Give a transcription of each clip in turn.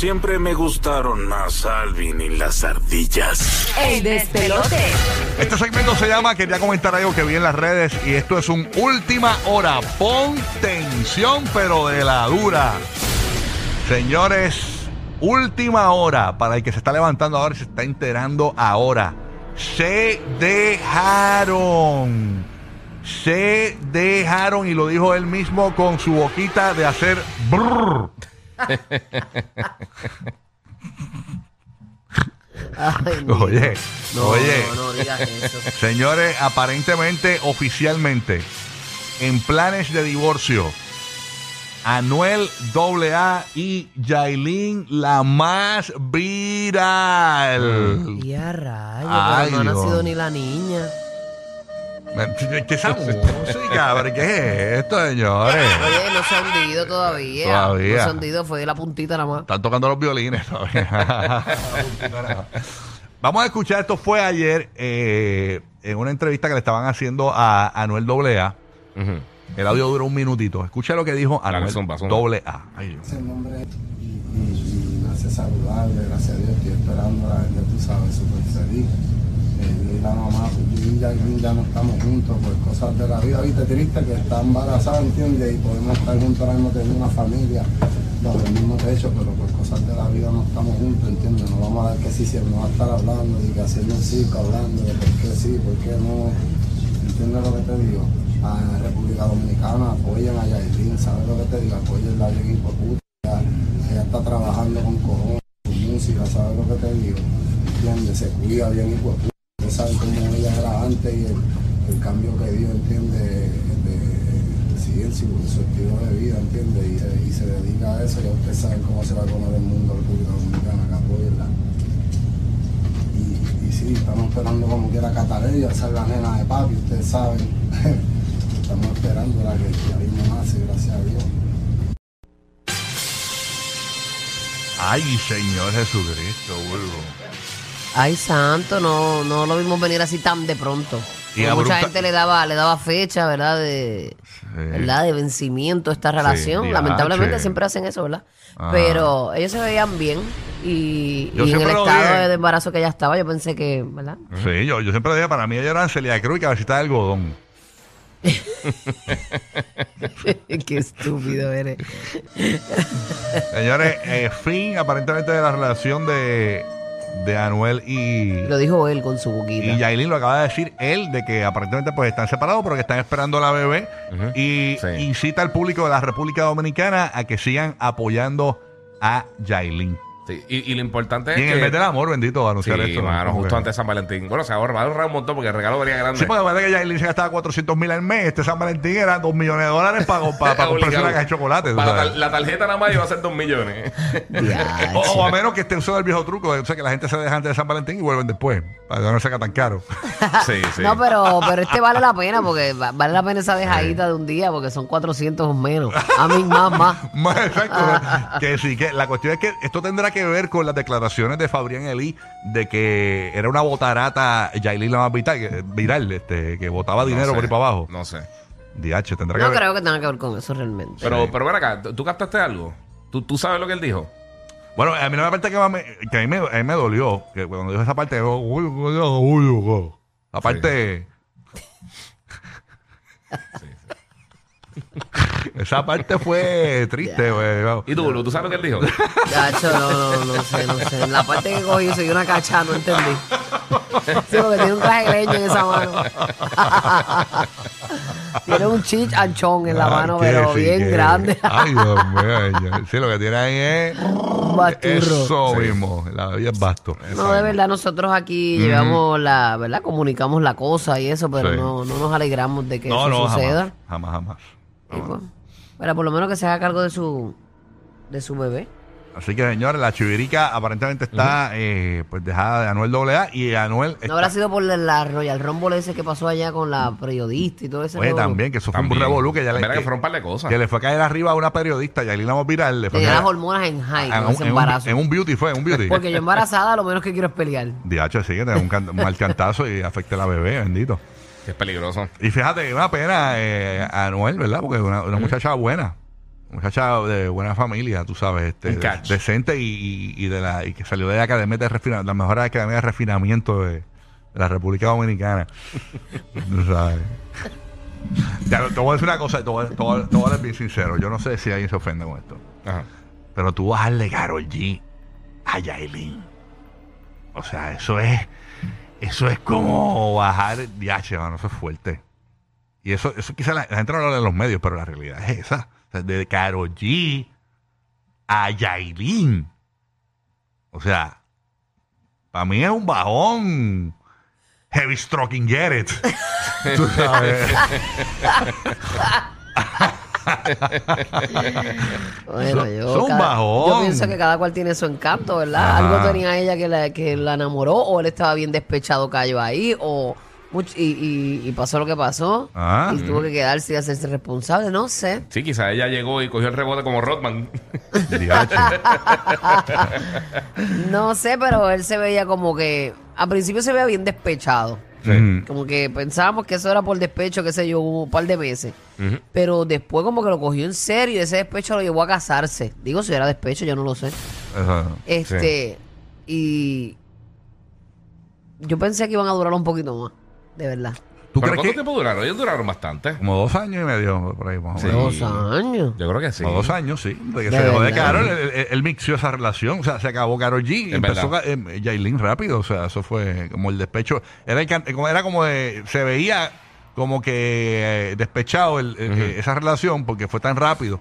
Siempre me gustaron más Alvin y las ardillas. El despelote. Este segmento se llama Quería comentar algo que vi en las redes y esto es un última hora. Pon tensión, pero de la dura. Señores, última hora para el que se está levantando ahora y se está enterando ahora. Se dejaron. Se dejaron y lo dijo él mismo con su boquita de hacer brrr. Ay. Oye, No, oye. no, no digas eso. Señores, aparentemente, oficialmente, en planes de divorcio, Anuel AA y Yailin, la más viral. Y a rayos, Ay, pero no ha nacido ni la niña. ¿Qué es esa música? ¿Pero ¿Qué es esto, señores? Oye, no se ha hundido todavía. Todavía. No se ha hundido, fue de la puntita nada más. Están tocando los violines todavía. Vamos a escuchar, esto fue ayer eh, en una entrevista que le estaban haciendo a Anuel AA. El audio duró un minutito. Escucha lo que dijo Anuel zumba, zumba. AA. Ay, Dios. ese nombre y, y- y me hace saludable, gracias a Dios estoy esperando a ya tú sabes, súper feliz. Eh, y la mamá, y Yailin ya no estamos juntos por cosas de la vida, viste, triste que está embarazada, ¿entiendes? Y podemos estar juntos ahora mismo, tener una familia bajo el mismo techo, pero por cosas de la vida no estamos juntos, ¿entiendes? No vamos a dar que sí, si no va a estar hablando y que haciendo un circo, hablando de por qué sí, por qué no. ¿Entiendes lo que te digo? A República Dominicana apoyen a Yailin, ¿sabes lo que te digo? Apoyen a bien hijo de puta. Ella, está trabajando con cojones, su música, ¿sabes lo que te digo? ¿Entiendes? Se cuida bien de puta. Ustedes saben cómo ella era antes y el, cambio que dio, ¿entiendes? De, en su, estilo de vida, ¿entiendes? Y, se- y se dedica a eso, ya ustedes saben cómo se va a comer el mundo República Dominicana, que apoyenla. Y, y sí, estamos esperando como quiera Catalina, esa es la nena de papi, ustedes saben. estamos esperando la que ya mismo nace, gracias a Dios. Ay, Señor Jesucristo, vuelvo. Ay, santo, no, no lo vimos venir así tan de pronto. Y mucha gente le daba, le daba fecha, ¿verdad? De, ¿verdad? de vencimiento a esta relación. Lamentablemente siempre hacen eso, ¿verdad? Ajá. Pero ellos se veían bien y, en el estado dije. de embarazo que ella estaba, yo pensé que, ¿verdad? Sí, yo, yo siempre decía, para mí ella era Celia Cruz y cabecita de algodón. Qué estúpido eres. Señores, eh, fin aparentemente de la relación de, de Anuel y, Lo dijo él con su boquita. y Yailin, lo acaba de decir él, de que aparentemente pues están separados, pero que están esperando a la bebé. Y Sí. incita al público de la República Dominicana a que sigan apoyando a Yailin. Sí, y, y lo importante es Y en que... el mes del amor, bendito, Sí, anunciar esto. mano, justo antes de San Valentín. Bueno, se ahorra, va a ahorrar un montón porque el regalo vería grande. Sí, porque parece que Yailin se gastaba 400 mil al mes. Este San Valentín era 2 millones de dólares para, para, para comprarse una caja de chocolate. Para la, tarjeta nada más iba a ser dos millones. Diache. O, o a menos que esté usando el viejo truco, o sea, que la gente se deja antes de San Valentín y vuelven después, para que no sea tan caro. sí, sí. No, pero, pero este vale la pena porque va- vale la pena esa dejadita de un día porque son 400 o menos. A mí más, más. Más exacto. que sí, que la cuestión es que esto tendrá que ver con las declaraciones de Fabrián Elí de que era una botarata Yailin la más vital, que- viral, este, que botaba No dinero sé, por ahí para abajo. No sé. DH, tendrá No que ver. creo que tenga que ver con eso realmente. Pero, Sí. pero ven acá, ¿tú, captaste algo? ¿Tú, ¿Tú sabes lo que él dijo? Bueno, a mí no me parece que, más me- que a, mí me, a mí me dolió, que cuando dijo esa parte, yo, uy, uy, uy, uy, uy. la parte... Esa parte fue triste, güey. ¿Y tú, Bulu, tú sabes lo que él dijo? Gacho, no, no, no sé, no sé. En la parte que cogí soy una cacha, no entendí. Sí, porque tiene un traje leña en esa mano. tiene un chich anchón en la Ah, mano, pero sí, bien grande. Ay, Dios mío. Sí, lo que tiene ahí es un basturro. eso Sí. mismo. La vida es basto. No, de verdad, nosotros aquí llevamos la, ¿verdad? Comunicamos la cosa y eso, pero Sí. no, no nos alegramos de que No, eso no, suceda. jamás. Jamás, jamás. Y pues, pero por lo menos que se haga cargo de su, de su bebé. Así que, señores, la chivirica aparentemente está eh, pues dejada de Anuel AA y Anuel. No habrá sido por la, Royal Rumble ese que pasó allá con la periodista y todo eso. Oye, también, que eso fue un revolú que ya le, que que, fueron un par de cosas. que le fue a caer arriba a una periodista, Yailin Amos Viral. Le fue a Tenía las hormonas en high en, con un, ese en un- embarazo. en un beauty fue, en un beauty. Porque yo embarazada lo menos que quiero es pelear. DH, sí, que te da un, can- un mal cantazo y afecte a la bebé, bendito. Es peligroso. Y fíjate, una pena eh, a Anuel, ¿verdad? Porque una, una muchacha buena. muchacha de buena familia, tú sabes, este, Un de- catch. decente y, y- y de la y que salió de la academia de refinamiento, la mejor academia de refinamiento de, de la República Dominicana. tú sabes. Ya, te voy a decir una cosa, te voy, a- te voy a- te voy a ser bien sincero. Yo no sé si alguien se ofende con esto. Ajá. Pero tú vas a darle Karol G a Yailin. O sea, eso es. Eso es como bajar DH, mano. Eso es fuerte. Y eso, eso quizá la, la gente no habla en los medios, pero la realidad es esa. O sea, de Karol G a Yailin. O sea, para mí es un bajón. Heavy stroking it. Tú sabes. Bueno, Son- yo, son cada- bajón. yo pienso que cada cual tiene su encanto, ¿verdad? Ajá. Algo tenía ella que la, que la enamoró, o él estaba bien despechado, cayó ahí, o y, y- y pasó lo que pasó, Ah. y tuvo que quedarse y hacerse responsable, no sé. Sí, quizás ella llegó y cogió el rebote como Rodman. No sé, pero él se veía como que, al principio se veía bien despechado. Como que pensábamos que eso era por despecho, qué sé yo, un par de meses. Pero después como que lo cogió en serio y ese despecho lo llevó a casarse. Digo, si era despecho, yo no lo sé. Eso. Este, y yo pensé que iban a durar un poquito más, de verdad. ¿Tú ¿Pero crees cuánto que tiempo duraron? Ellos duraron bastante. como dos años y medio por ahí más o Sí. menos? Dos años. Yo creo que sí. Como dos años, sí. De que De se dejó de. Carol, él, él- él mixió esa relación. O sea, se acabó Carol G y empezó eh, rápido. O sea, eso fue como el despecho. Era, el era como de- se veía como que eh, despechado el- el- Ujú. eh, esa relación porque fue tan rápido.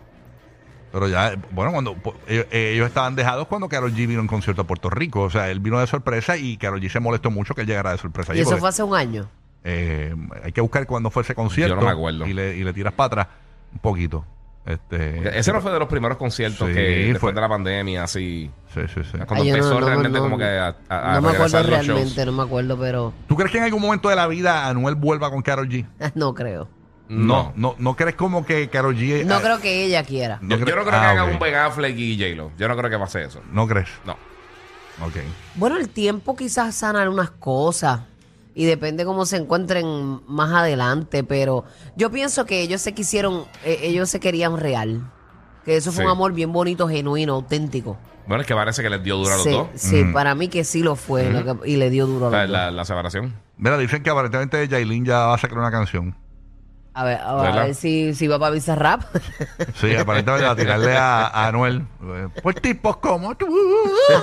Pero ya, eh, bueno, cuando ellos, eh, ellos estaban dejados cuando Carol G vino un concierto a Puerto Rico. O sea, él vino de sorpresa y Carol G se molestó mucho que él llegara de sorpresa. Y eso porque, fue hace un año. Eh, hay que buscar cuándo fue ese concierto. Yo no me acuerdo. Y le, y le tiras para atrás un poquito. Este, Ese no fue de los primeros conciertos Sí, que después fue. de la pandemia, así. Sí, sí, sí. Cuando Ay, yo no- empezó no- realmente no- como que a, a- a no me acuerdo shows. realmente, no me acuerdo, pero ¿Tú crees que en algún momento de la vida Anuel vuelva con Karol G? no creo. No, no, no crees como que Karol G. No eh, creo que ella quiera. no Yo, no creo que Ah, haga un Ben Affleck y J-Lo. Yo no creo que pase eso. No crees. No. Ok. Bueno, el tiempo quizás sana algunas cosas y depende cómo se encuentren más adelante, pero yo pienso que ellos se quisieron, eh, ellos se querían real. Que eso fue Sí. un amor bien bonito, genuino, auténtico. Bueno, es que parece que les dio duro a los sí, dos. sí, Mm. para mí que sí lo fue lo que- y le dio duro a La, los la- dos. la separación. Mira, dicen que aparentemente Yailin ya va a sacar una canción. A ver, a ver, ¿Verdad? si, si va para Bizarrap. Sí, aparentemente va a tirarle a, a Anuel. eh, Por tipos como tú.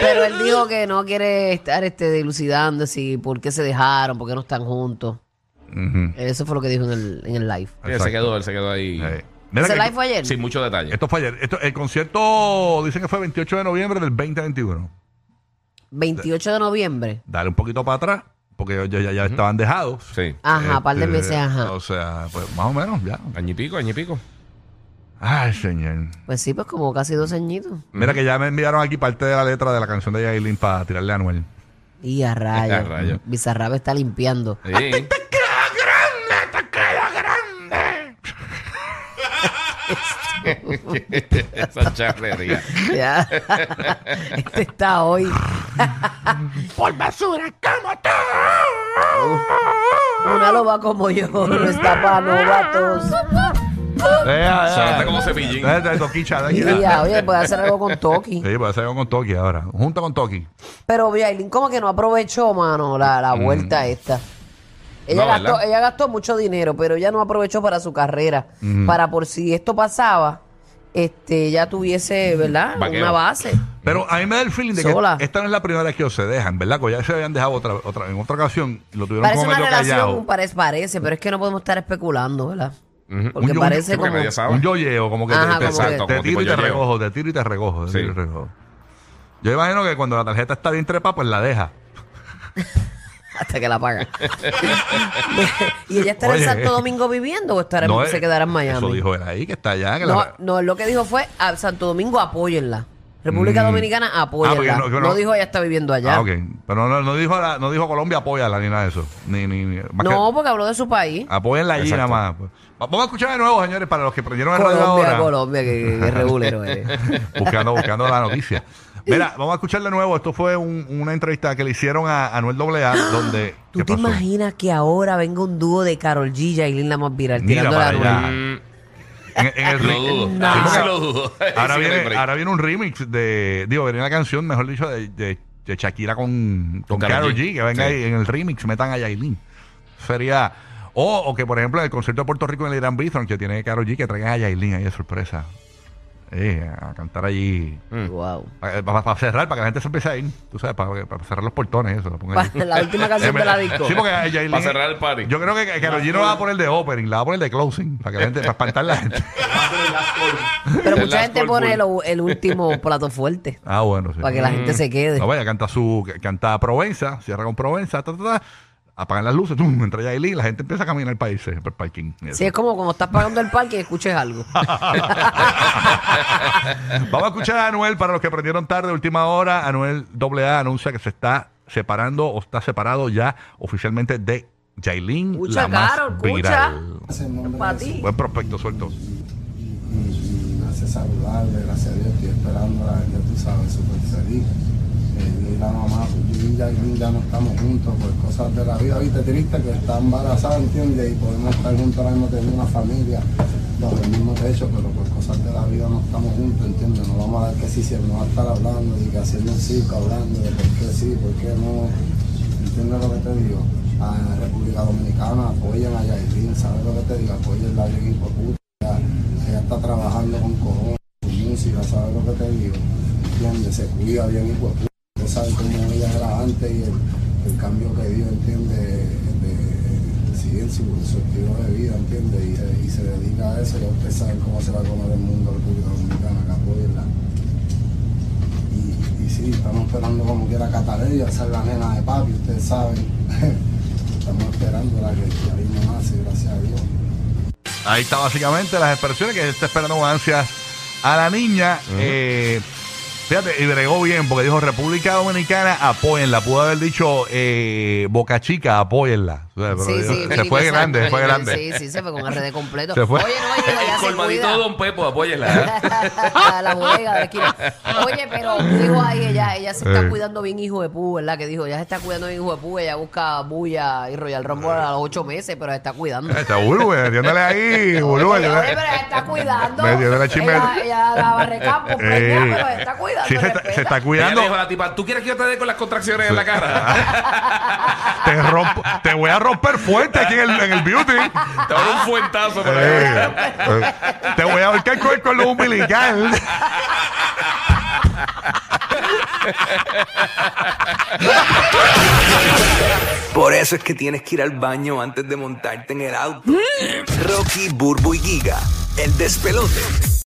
Pero él dijo que no quiere estar este, dilucidando si por qué se dejaron, por qué no están juntos. Ujú. Eso fue lo que dijo en el, en el live. Él Exacto. se quedó, él se quedó ahí. Eh, mira ¿Ese que- live fue ayer? Sin mucho detalle. Esto fue ayer. Esto, el concierto dicen que fue 28 de noviembre del 2021. 28 de noviembre. Dale un poquito para atrás, porque ellos ya, ya estaban dejados. Sí. Ajá, par de Este, meses, ajá. O sea, pues más o menos ya. Año y pico, año y pico. Ay, señor. Pues sí, pues como casi dos añitos. Mira que ya me enviaron aquí parte de la letra de la canción de Yailin para tirarle a Anuel. Y a A rayos. rayos. Bizarrap está limpiando. Sí. Esa charrería. Ya. este está hoy. Por basura como tú. Una loba como yo no está para novatos. Sonaste como cepillín. Toquicha, Y ya, oye, puede hacer algo con Toki. Sí, puede ser con Toki ahora. Junta con Toki. Pero Yailin como que no aprovechó, mano, la, la Mm. vuelta esta. Ella, No, gastó, ¿verdad? ella gastó mucho dinero, pero ella no aprovechó para su carrera. Para por si esto pasaba, este, ya tuviese, ¿verdad? Vaqueo. Una base. Pero a mí me da el feeling de que esta no es la primera vez que ellos se dejan, ¿verdad? Porque ya se habían dejado otra, otra, en otra ocasión y lo tuvieron Parece como una medio relación, callado. parece, parece, pero es que no podemos estar especulando, ¿verdad? Ujú. Porque Un yo- parece como... nadie sabe. Un yoyeo, como que Ajá, te, te- como que- te Como tiro tipo y te yoyeo. recojo, te tiro y te recojo, te Sí. tiro y te recojo. Yo imagino que cuando la tarjeta está bien trepa, pues la deja. Hasta que la paga. ¿Y ella estará Oye. en Santo Domingo viviendo o estará, No, se eh, quedará en Miami? Eso dijo él ahí, que está allá. Que No, la- no, lo que dijo fue a Santo Domingo apóyenla. República Mm. Dominicana apóyenla. Ah, porque no, no- que no- dijo ella está viviendo allá. Ah, ok. Pero no, no dijo la- no dijo Colombia apóyala ni nada de eso. Ni, ni, ni- más No, que- porque habló de su país. apóyenla allí Exacto. nada más. Va- Vamos a escuchar de nuevo, señores, para los que prendieron el radio Colombia, ahora. Colombia, que, que, que regulero eres. buscando, buscando la noticia. Mira, vamos a escuchar de nuevo. Esto fue un- una entrevista que le hicieron a Anuel AA, donde. ¿Tú ¿qué te pasó? imaginas que ahora venga un dúo de Carol G y Yailin la más viral Mira tirando la para allá. Mm, En, en el Lo ri- dudo. No. Sí lo dudo. ahora, Sí, no hay viene, break. ahora viene un remix de. Digo, viene la canción, mejor dicho, de, de, de Shakira con, con Con Karol Karol G. G. Que venga Sí. ahí en el remix, metan a Yailin. Sería. O, o que, por ejemplo, en el concierto de Puerto Rico en el Irán Bithorn, que tiene Karol G, que traigan a Yailin ahí de sorpresa. Eh, a cantar allí. Wow. Para, cerrar, para que la gente se empiece a ir. Tú sabes, para, para cerrar los portones, eso. Lo pongan allí. La última canción de la disco. Sí, porque a Yailin- Para cerrar el party. Yo creo que, que Karol G no va a poner de opening, la va a poner de closing, para que la gente, para espantar a la gente. Pero mucha gente pone el último plato fuerte. Ah, bueno, sí. Para que la gente se quede. No vaya, canta su, canta Provenza, cierra con Provenza, ta, ta, ta, apagan las luces, tum, entra Yailin, la gente empieza a caminar para irse por el parking. Eso. Sí, es como cuando estás pagando el parque y escuches algo. Vamos a escuchar a Anuel para los que prendieron tarde, última hora. Anuel AA anuncia que se está separando o está separado ya oficialmente de Yailin, Escucha, la más Carol, escucha. viral. Para ti. Buen prospecto suelto. y hace saludable, gracias a Dios estoy esperando a ya tú sabes, súper feliz. Eh, y la mamá, yo y Yailin ya no estamos juntos por cosas de la vida, viste, triste que está embarazada, ¿entiendes? Y podemos estar juntos ahora mismo teniendo una familia bajo el mismo techo, pero por cosas de la vida no estamos juntos, ¿entiendes? No vamos a dar que sí, si no va a estar hablando, y que haciendo un circo, hablando de por qué sí, por qué no, ¿entiendes lo que te digo? A República Dominicana apoyen a Yailin, ¿sabes lo que te digo? Apoyen la hijo de puta. Ella, está trabajando con cojones, su música, ¿sabes lo que te digo? ¿Entiendes? Se cuida bien hijo de puta. Sabe cómo ella era antes y el, el cambio que dio, ¿entiendes? De, de, sí, en su, estilo de vida, ¿entiendes? Y, eh, y se dedica a eso, ya usted sabe cómo se va a comer el mundo República Dominicana, apoyenla. Y, y sí, estamos esperando como quiera Catarella, esa es la nena de papi, ustedes saben. estamos esperando la que ya vino nace, gracias a Dios. Ahí está básicamente las expresiones que está esperando con ansias a la niña. Eh, fíjate, y bregó bien porque dijo República Dominicana, apóyenla. Pudo haber dicho eh, Boca Chica, apóyenla. O sea, pero Sí, sí. se Felipe fue grande, se fue grande. Sí, sí, se fue con RD completo. Se fue. Oye, no, oye, El se colmadito de Don Pepo, apóyela. a la bodega de la esquina. Oye, pero dijo ahí, ella, ella se está Eh. cuidando bien, hijo de pu, ¿verdad? Que dijo, ella se está cuidando bien, hijo de pu. Ella busca bulla y Royal Rumble a los ocho meses, pero se está cuidando. Está Bulu, metiéndole ahí, Bulu. Oye, pero ella está cuidando. Metiéndole chisme. Ella, ella la barrecampo, Eh, pero se está cuidando. sí, se, está- se cuidando. le dijo a la tipa, ¿tú quieres que yo te dé con las contracciones en la cara? Te, rompo- te voy a romper fuerte aquí en el, en el beauty. te voy a dar un fuentazo por ahí. Eh, eh, te voy a ahorcar con el cordón umbilical. Por eso es que tienes que ir al baño antes de montarte en el auto. Rocky, Burbu y Giga, el despelote.